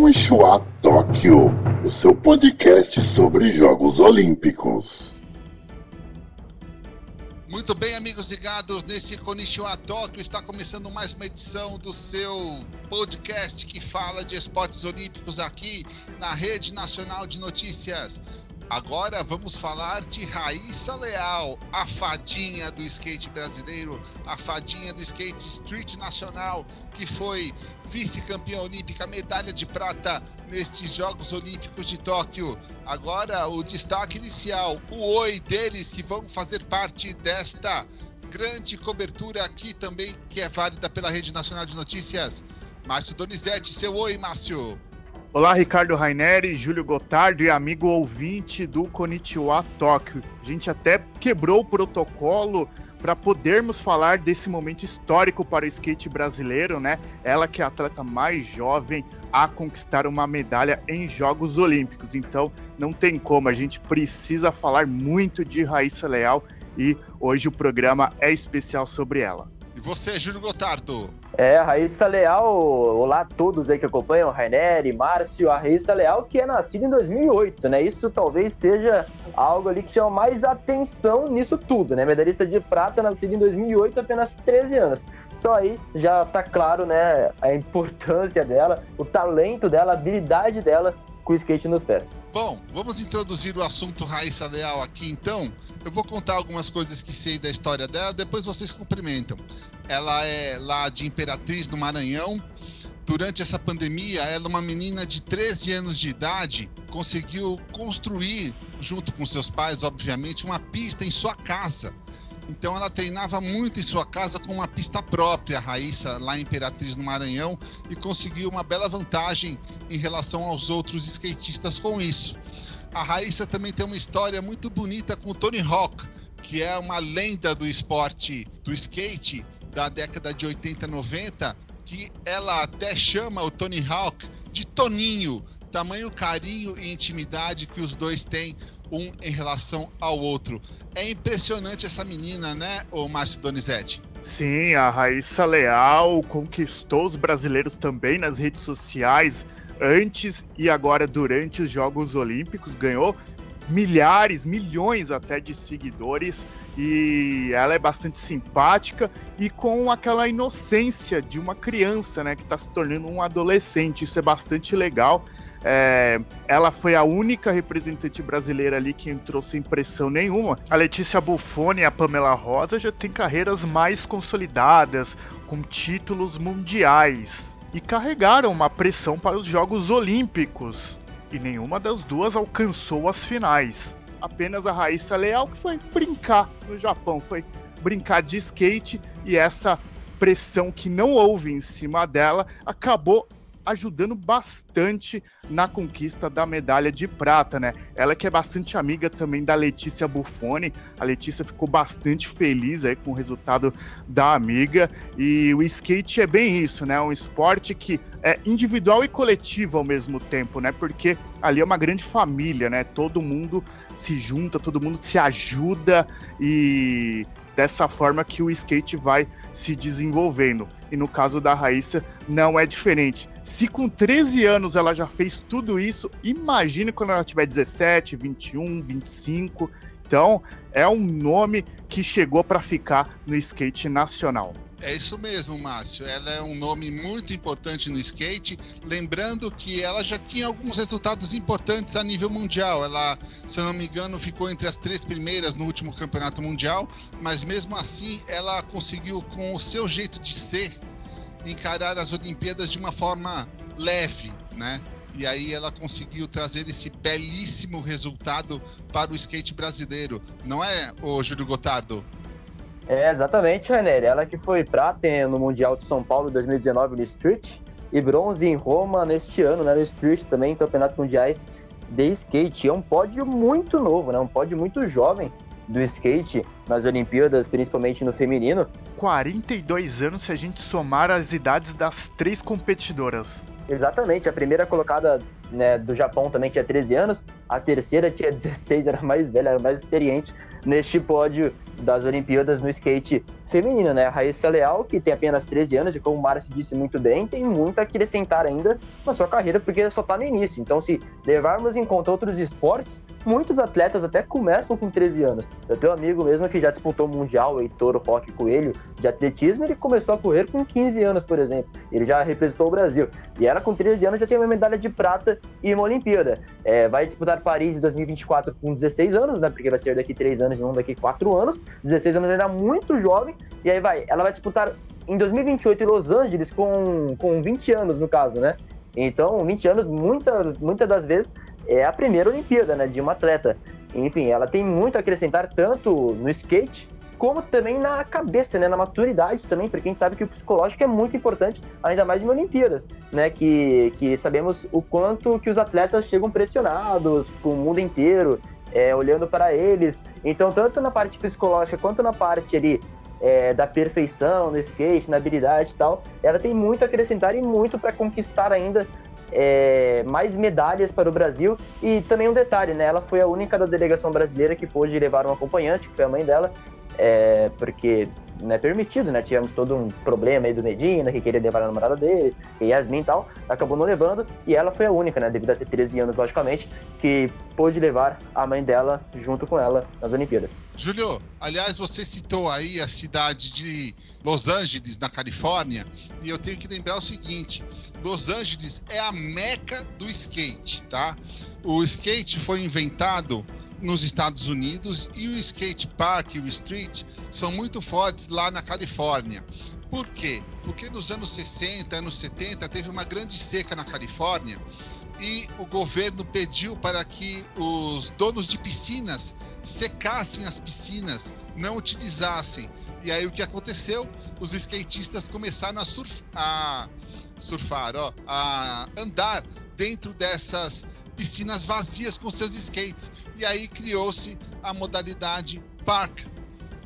Konnichiwa Tóquio, o seu podcast sobre Jogos Olímpicos. Muito bem, amigos ligados nesse Konnichiwa Tóquio, está começando mais uma edição do seu podcast que fala de esportes olímpicos aqui na Rede Nacional de Notícias. Agora vamos falar de Raíssa Leal, a fadinha do skate brasileiro, a fadinha do skate street nacional, que foi vice-campeã olímpica, medalha de prata nestes Jogos Olímpicos de Tóquio. Agora o destaque inicial, o oi deles que vão fazer parte desta grande cobertura aqui também, que é válida pela Rede Nacional de Notícias. Márcio Donizete, seu oi, Márcio. Olá, Ricardo Raineri, Júlio Gotardo e amigo ouvinte do Konnichiwa Tóquio. A gente até quebrou o protocolo para podermos falar desse momento histórico para o skate brasileiro, né? Ela que é a atleta mais jovem a conquistar uma medalha em Jogos Olímpicos. Então, não tem como, a gente precisa falar muito de Raíssa Leal e hoje o programa é especial sobre ela. E você, Júlio Gotardo? É, a Raíssa Leal, olá a todos aí que acompanham, Rainer, Márcio, a Raíssa Leal que é nascida em 2008, né? Isso talvez seja algo ali que chama mais atenção nisso tudo, né? Medalhista de prata, nascida em 2008, apenas 13 anos. Só aí já tá claro, né, a importância dela, o talento dela, a habilidade dela com o skate nos pés. Bom, vamos introduzir o assunto Raíssa Leal aqui então. Eu vou contar algumas coisas que sei da história dela, depois vocês cumprimentam. Ela é lá de Imperatriz, no Maranhão. Durante essa pandemia, ela, uma menina de 13 anos de idade, conseguiu construir, junto com seus pais, obviamente, uma pista em sua casa então ela treinava muito em sua casa com uma pista própria, Raíssa, lá em Imperatriz, no Maranhão, e conseguiu uma bela vantagem em relação aos outros skatistas com isso. A Raíssa também tem uma história muito bonita com o Tony Hawk, que é uma lenda do esporte do skate da década de 80 e 90, que ela até chama o Tony Hawk de Toninho, tamanho carinho e intimidade que os dois têm um em relação ao outro. É impressionante essa menina, né, o Márcio Donizete? Sim, a Raíssa Leal conquistou os brasileiros também nas redes sociais antes e agora durante os Jogos Olímpicos, ganhou milhares, milhões até de seguidores e ela é bastante simpática e com aquela inocência de uma criança, né, que está se tornando um adolescente. Isso é bastante legal. É, ela foi a única representante brasileira ali que entrou sem pressão nenhuma. A Letícia Buffoni e a Pamela Rosa já têm carreiras mais consolidadas, com títulos mundiais. E carregaram uma pressão para os Jogos Olímpicos. E nenhuma das duas alcançou as finais. Apenas a Raíssa Leal que foi brincar no Japão, foi brincar de skate e essa pressão que não houve em cima dela acabou ajudando bastante na conquista da medalha de prata, né? Ela que é bastante amiga também da Letícia Buffoni. A Letícia ficou bastante feliz aí com o resultado da amiga. E o skate é bem isso, né? Um esporte que é individual e coletivo ao mesmo tempo, né? Porque ali é uma grande família, né? Todo mundo se junta, todo mundo se ajuda e dessa forma que o skate vai se desenvolvendo. E no caso da Raíssa, não é diferente. Se com 13 anos ela já fez tudo isso, imagine quando ela tiver 17, 21, 25. Então, é um nome que chegou para ficar no skate nacional. É isso mesmo, Márcio. Ela é um nome muito importante no skate. Lembrando que ela já tinha alguns resultados importantes a nível mundial. Ela, se eu não me engano, ficou entre as três primeiras no último campeonato mundial, mas mesmo assim ela conseguiu, com o seu jeito de ser, encarar as Olimpíadas de uma forma leve, né? E aí ela conseguiu trazer esse belíssimo resultado para o skate brasileiro, não é, o Júlio Gotardo? É, exatamente, Rainer. Ela que foi prata no Mundial de São Paulo 2019 no Street e bronze em Roma neste ano, né, no Street também, campeonatos mundiais de skate. É um pódio muito novo, né, um pódio muito jovem do skate nas Olimpíadas, principalmente no feminino. 42 anos se a gente somar as idades das três competidoras. Exatamente, a primeira colocada né, do Japão também tinha 13 anos, a terceira tinha 16, era mais velha, era mais experiente neste pódio das Olimpíadas no skate feminino, né? A Raíssa Leal, que tem apenas 13 anos e como o Márcio disse muito bem, tem muito a acrescentar ainda na sua carreira, porque só está no início. Então, se levarmos em conta outros esportes, muitos atletas até começam com 13 anos. Eu tenho um amigo mesmo que já disputou o Mundial, o Heitor Roque Coelho, de atletismo, ele começou a correr com 15 anos, por exemplo. Ele já representou o Brasil. E ela, com 13 anos, já tem uma medalha de prata e uma Olimpíada. É, vai disputar Paris em 2024 com 16 anos, né? Porque vai ser daqui 3 anos não daqui 4 anos. 16 anos ainda muito jovem. E aí vai, ela vai disputar em 2028 em Los Angeles com, com 20 anos, no caso, né? Então, 20 anos, muitas muita das vezes, é a primeira Olimpíada, né? De uma atleta. Enfim, ela tem muito a acrescentar tanto no skate como também na cabeça, né, na maturidade também, porque a gente sabe que o psicológico é muito importante, ainda mais em Olimpíadas, né, que, que sabemos o quanto que os atletas chegam pressionados com o mundo inteiro, é, olhando para eles, então tanto na parte psicológica quanto na parte ali é, da perfeição no skate, na habilidade e tal, ela tem muito a acrescentar e muito para conquistar ainda é, mais medalhas para o Brasil. E também um detalhe, né? Ela foi a única da delegação brasileira que pôde levar um acompanhante, que foi a mãe dela, é, porque não é permitido, né? Tivemos todo um problema aí do Medina, que queria levar a namorada dele, e Yasmin e tal, acabou não levando, e ela foi a única, né? Devido a ter 13 anos, logicamente, que pôde levar a mãe dela junto com ela nas Olimpíadas. Júlio, aliás, você citou aí a cidade de Los Angeles, na Califórnia, e eu tenho que lembrar o seguinte: Los Angeles é a meca do skate, tá? O skate foi inventado nos Estados Unidos e o skate park e o street são muito fortes lá na Califórnia. Por quê? Porque nos anos 60, anos 70 teve uma grande seca na Califórnia e o governo pediu para que os donos de piscinas secassem as piscinas, não utilizassem. E aí o que aconteceu? Os skatistas começaram a, surf, a surfar, ó, a andar dentro dessas piscinas vazias com seus skates. E aí criou-se a modalidade Park,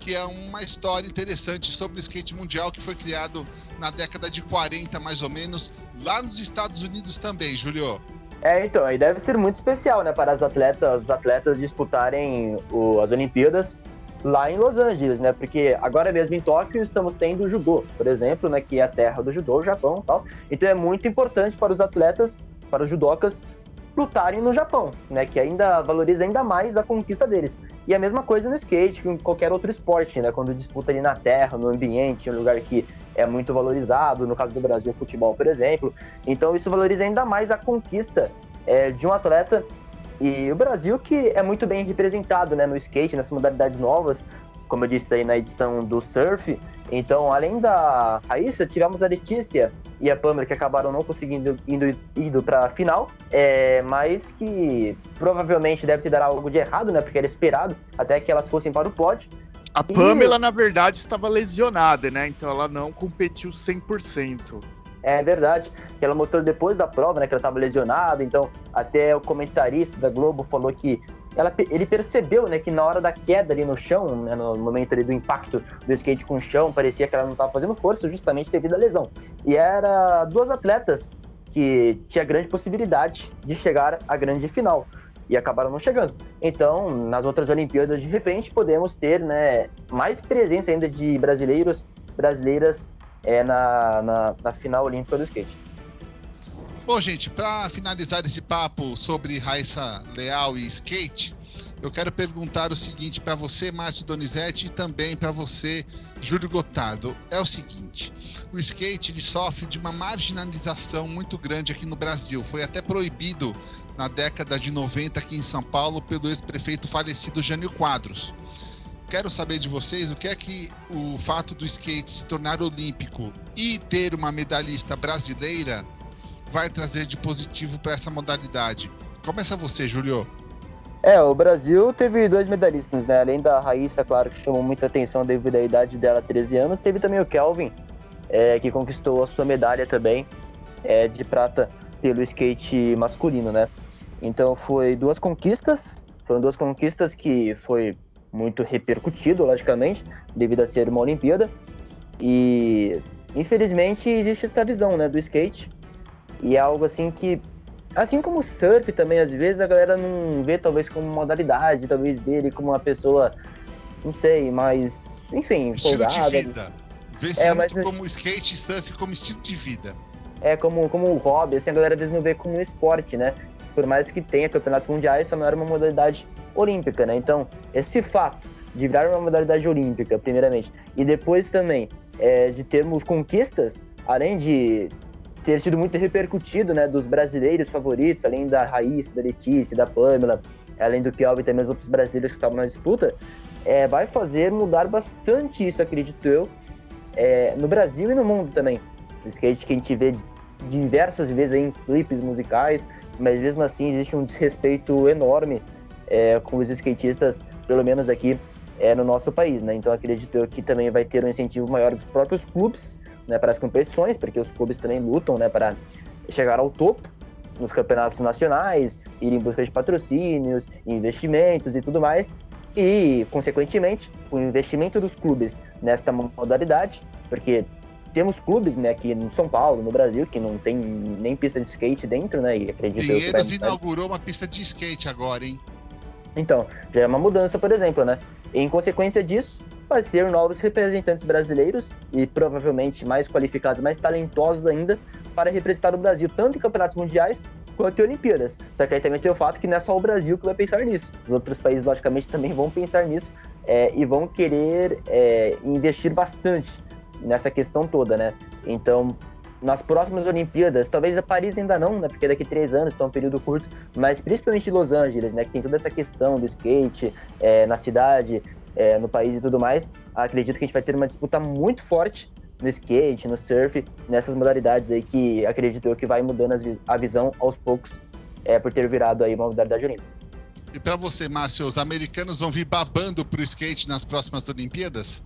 que é uma história interessante sobre o skate mundial que foi criado na década de 40, mais ou menos, lá nos Estados Unidos também, Julio. É, então, aí deve ser muito especial, né, para as atletas, os atletas disputarem o, as Olimpíadas lá em Los Angeles, né? Porque agora mesmo em Tóquio estamos tendo o judô, por exemplo, né, que é a terra do judô, o Japão, tal. Então é muito importante para os atletas, para os judocas lutarem no Japão, né? Que ainda valoriza ainda mais a conquista deles. E a mesma coisa no skate, com qualquer outro esporte, né? Quando disputa ali na terra, no ambiente, um lugar que é muito valorizado, no caso do Brasil, futebol, por exemplo. Então isso valoriza ainda mais a conquista é, de um atleta. E o Brasil que é muito bem representado, né? No skate, nessas modalidades novas, como eu disse aí na edição do surf. Então, além da Raíssa, tivemos a Letícia e a Pamela que acabaram não conseguindo indo, indo para a final, é, mas que provavelmente deve ter dado algo de errado, né? Porque era esperado até que elas fossem para o pódio. A Pamela, e... na verdade, estava lesionada, né? Então ela não competiu 100%. É verdade. Ela mostrou depois da prova, né, que ela estava lesionada. Então, até o comentarista da Globo falou que ela, ele percebeu, né, que na hora da queda ali no chão, né, no momento ali do impacto do skate com o chão, parecia que ela não estava fazendo força justamente devido à lesão. E era duas atletas que tinha grande possibilidade de chegar à grande final e acabaram não chegando. Então, nas outras Olimpíadas, de repente, podemos ter, né, mais presença ainda de brasileiros, brasileiras é, na, na, na final olímpica do skate. Bom, gente, para finalizar esse papo sobre Raíssa Leal e skate, eu quero perguntar o seguinte para você, Márcio Donizete, e também para você, Júlio Gotardo. É o seguinte: o skate ele sofre de uma marginalização muito grande aqui no Brasil. Foi até proibido na década de 90 aqui em São Paulo pelo ex-prefeito falecido Jânio Quadros. Quero saber de vocês o que é que o fato do skate se tornar olímpico e ter uma medalhista brasileira vai trazer de positivo para essa modalidade? Começa você, Julio. É, o Brasil teve dois medalhistas, né? Além da Raíssa, claro, que chamou muita atenção devido à idade dela, 13 anos, teve também o Kelvin, é, que conquistou a sua medalha também é, de prata pelo skate masculino, né? Então foi duas conquistas, foram duas conquistas que foi muito repercutido, logicamente, devido a ser uma Olimpíada. E infelizmente existe essa visão, né, do skate e é algo assim que Assim como o surf também, às vezes a galera não vê talvez como modalidade, talvez vê ele como uma pessoa, não sei, mais, enfim, estilo folgada. de vida. Vê-se É, muito mas- como skate e surf como estilo de vida. É como, como um hobby, assim, a galera às vezes não vê como um esporte, né? Por mais que tenha campeonatos mundiais, só não era uma modalidade olímpica, né? Então, esse fato de virar uma modalidade olímpica, primeiramente, e depois também é, de termos conquistas, além de ter sido muito repercutido, né, dos brasileiros favoritos, além da Raíssa, da Letícia, da Pamela, além do Kelvin e também os outros brasileiros que estavam na disputa, é, vai fazer mudar bastante isso, acredito eu, é, no Brasil e no mundo também. O skate que a gente vê diversas vezes em clipes musicais, mas mesmo assim existe um desrespeito enorme é, com os skatistas, pelo menos aqui é, no nosso país, né? Então acredito eu que também vai ter um incentivo maior dos próprios clubes, né, para as competições, porque os clubes também lutam, né, para chegar ao topo nos campeonatos nacionais, ir em busca de patrocínios, investimentos e tudo mais. E, consequentemente, o investimento dos clubes nesta modalidade, porque temos clubes, né, aqui no São Paulo, no Brasil, que não tem nem pista de skate dentro, né, e acredito eu Pinheiros inaugurou uma pista de skate agora, hein? então, já é uma mudança, por exemplo, né? Em consequência disso, vai ser novos representantes brasileiros e provavelmente mais qualificados, mais talentosos ainda para representar o Brasil, tanto em campeonatos mundiais quanto em Olimpíadas. Só que aí também tem o fato que não é só o Brasil que vai pensar nisso. Os outros países, logicamente, também vão pensar nisso é, e vão querer é, investir bastante nessa questão toda, né? Então, nas próximas Olimpíadas, talvez a Paris ainda não, né? Porque daqui três anos, então é um período curto, mas principalmente Los Angeles, né? Que tem toda essa questão do skate é, na cidade, é, no país e tudo mais. Acredito que a gente vai ter uma disputa muito forte no skate, no surf, nessas modalidades aí que acredito eu que vai mudando a visão aos poucos é, por ter virado aí uma modalidade olímpica. E pra você, Márcio, os americanos vão vir babando pro skate nas próximas Olimpíadas?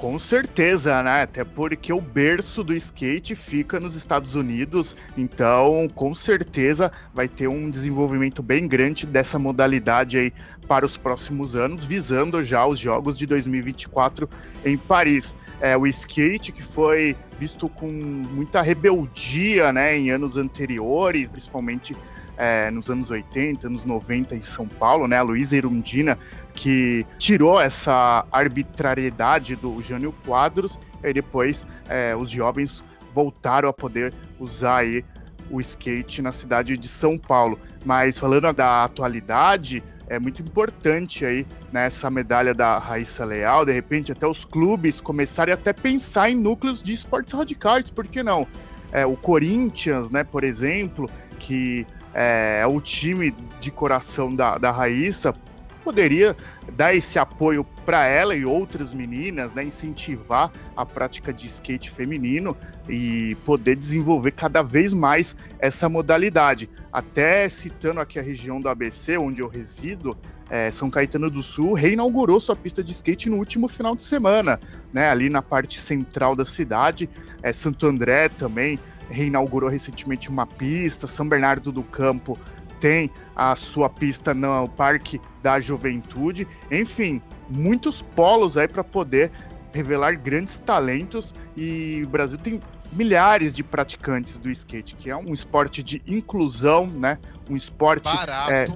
Com certeza, né? Até porque o berço do skate fica nos Estados Unidos, então com certeza vai ter um desenvolvimento bem grande dessa modalidade aí para os próximos anos, visando já os Jogos de 2024 em Paris. É, o skate que foi visto com muita rebeldia, né, em anos anteriores, principalmente é, nos anos 80, anos 90 em São Paulo, né? A Luísa Erundina que tirou essa arbitrariedade do Jânio Quadros, e depois é, os jovens voltaram a poder usar aí o skate na cidade de São Paulo. Mas falando da atualidade, é muito importante aí nessa medalha da Raíssa Leal, de repente até os clubes começarem até pensar em núcleos de esportes radicais, por que não? É, o Corinthians, né, por exemplo, que é, é o time de coração da, da Raíssa, poderia dar esse apoio para ela e outras meninas, né, incentivar a prática de skate feminino e poder desenvolver cada vez mais essa modalidade. Até citando aqui a região do ABC, onde eu resido, é, São Caetano do Sul reinaugurou sua pista de skate no último final de semana, né, ali na parte central da cidade. É, Santo André também reinaugurou recentemente uma pista, São Bernardo do Campo tem a sua pista no Parque da Juventude. Enfim, muitos polos aí para poder revelar grandes talentos e o Brasil tem milhares de praticantes do skate, que é um esporte de inclusão, né? Um esporte Barato. é,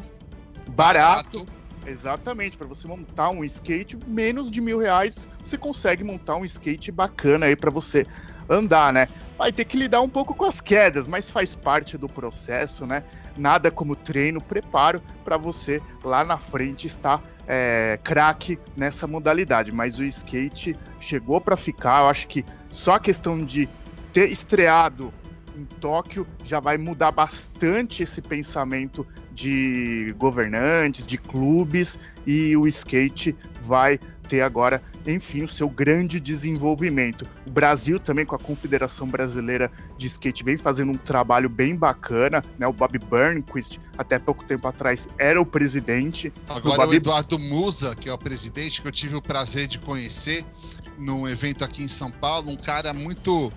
barato. Exatamente, para você montar um skate, menos de mil reais, você consegue montar um skate bacana aí para você andar, né? Vai ter que lidar um pouco com as quedas, mas faz parte do processo, né? Nada como treino, preparo para você lá na frente estar é, craque nessa modalidade. Mas o skate chegou para ficar. Eu acho que só a questão de ter estreado em Tóquio já vai mudar bastante esse pensamento de governantes, de clubes, e o skate vai ter agora, enfim, o seu grande desenvolvimento. O Brasil também, com a Confederação Brasileira de Skate, vem fazendo um trabalho bem bacana, né? O Bob Burnquist, até pouco tempo atrás, era o presidente. Agora Babi- o Eduardo Musa, que é o presidente, que eu tive o prazer de conhecer num evento aqui em São Paulo, um cara muito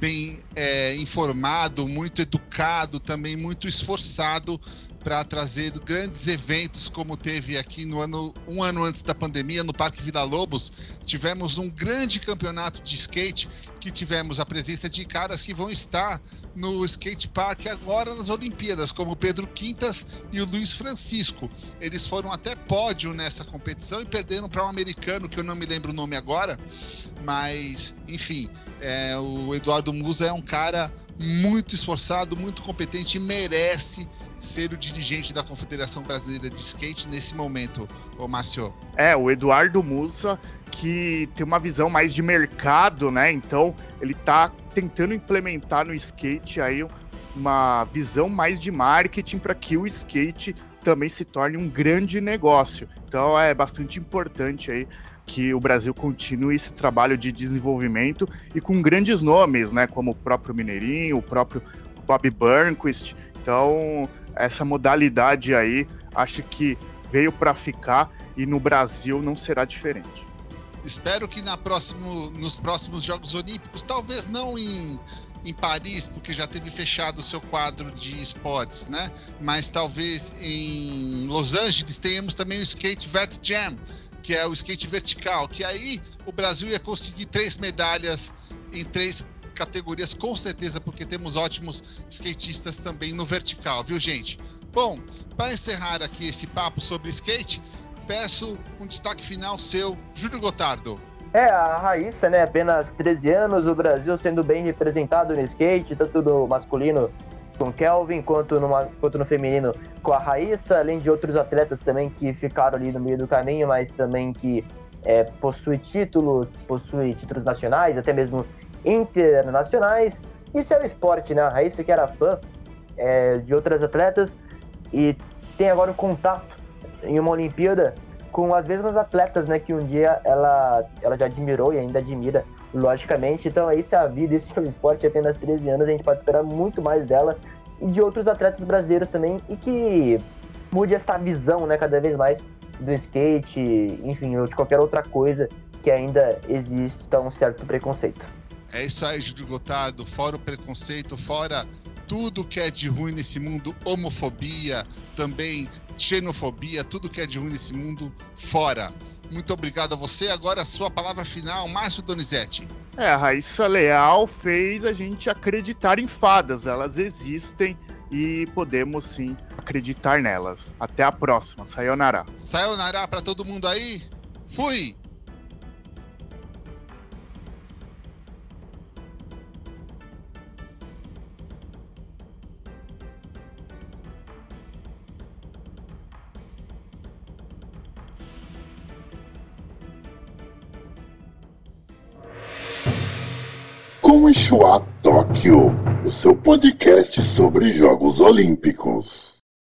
bem é, informado, muito educado, também muito esforçado para trazer grandes eventos como teve aqui no ano um ano antes da pandemia no Parque Vila Lobos. Tivemos um grande campeonato de skate que tivemos a presença de caras que vão estar no skate park agora nas Olimpíadas, como o Pedro Quintas e o Luiz Francisco. Eles foram até pódio nessa competição e perderam para um americano que eu não me lembro o nome agora, mas enfim, é, o Eduardo Musa é um cara muito esforçado, muito competente e merece ser o dirigente da Confederação Brasileira de Skate nesse momento, ô Márcio. É, o Eduardo Musa, que tem uma visão mais de mercado, né? Então, ele está tentando implementar no skate aí uma visão mais de marketing para que o skate também se torne um grande negócio. Então, é bastante importante aí que o Brasil continue esse trabalho de desenvolvimento e com grandes nomes, né, como o próprio Mineirinho, o próprio Bob Burnquist. Então, essa modalidade aí, acho que veio para ficar e no Brasil não será diferente. Espero que na próximo, nos próximos Jogos Olímpicos, talvez não em, em Paris, porque já teve fechado o seu quadro de esportes, né? Mas talvez em Los Angeles tenhamos também o Skate Vet Jam, que é o skate vertical, que aí o Brasil ia conseguir três medalhas em três categorias, com certeza, porque temos ótimos skatistas também no vertical, viu, gente? Bom, para encerrar aqui esse papo sobre skate, peço um destaque final seu, Júlio Gotardo. É, a Raíssa, né, apenas 13 anos, o Brasil sendo bem representado no skate, tanto no masculino com Kelvin, quanto, quanto no feminino com a Raíssa, além de outros atletas também que ficaram ali no meio do caminho, mas também que é, possui títulos, possui títulos nacionais, até mesmo internacionais. Isso é o esporte, né? A Raíssa que era fã é, de outras atletas e tem agora um contato em uma Olimpíada com as mesmas atletas, né? Que um dia ela, ela já admirou e ainda admira, logicamente. Então, isso é a vida, isso é o esporte. Apenas 13 anos, a gente pode esperar muito mais dela e de outros atletas brasileiros também e que mude essa visão, né? Cada vez mais do skate, enfim, ou de qualquer outra coisa que ainda exista um certo preconceito. É isso aí, Júlio Gotardo. Fora o preconceito, fora tudo que é de ruim nesse mundo, homofobia, também xenofobia, tudo que é de ruim nesse mundo, fora. Muito obrigado a você. Agora a sua palavra final, Márcio Donizete. É, a Raíssa Leal fez a gente acreditar em fadas. Elas existem e podemos sim acreditar nelas. Até a próxima. Sayonara. Sayonara para todo mundo aí. Fui! Ishua Tóquio, o seu podcast sobre Jogos Olímpicos.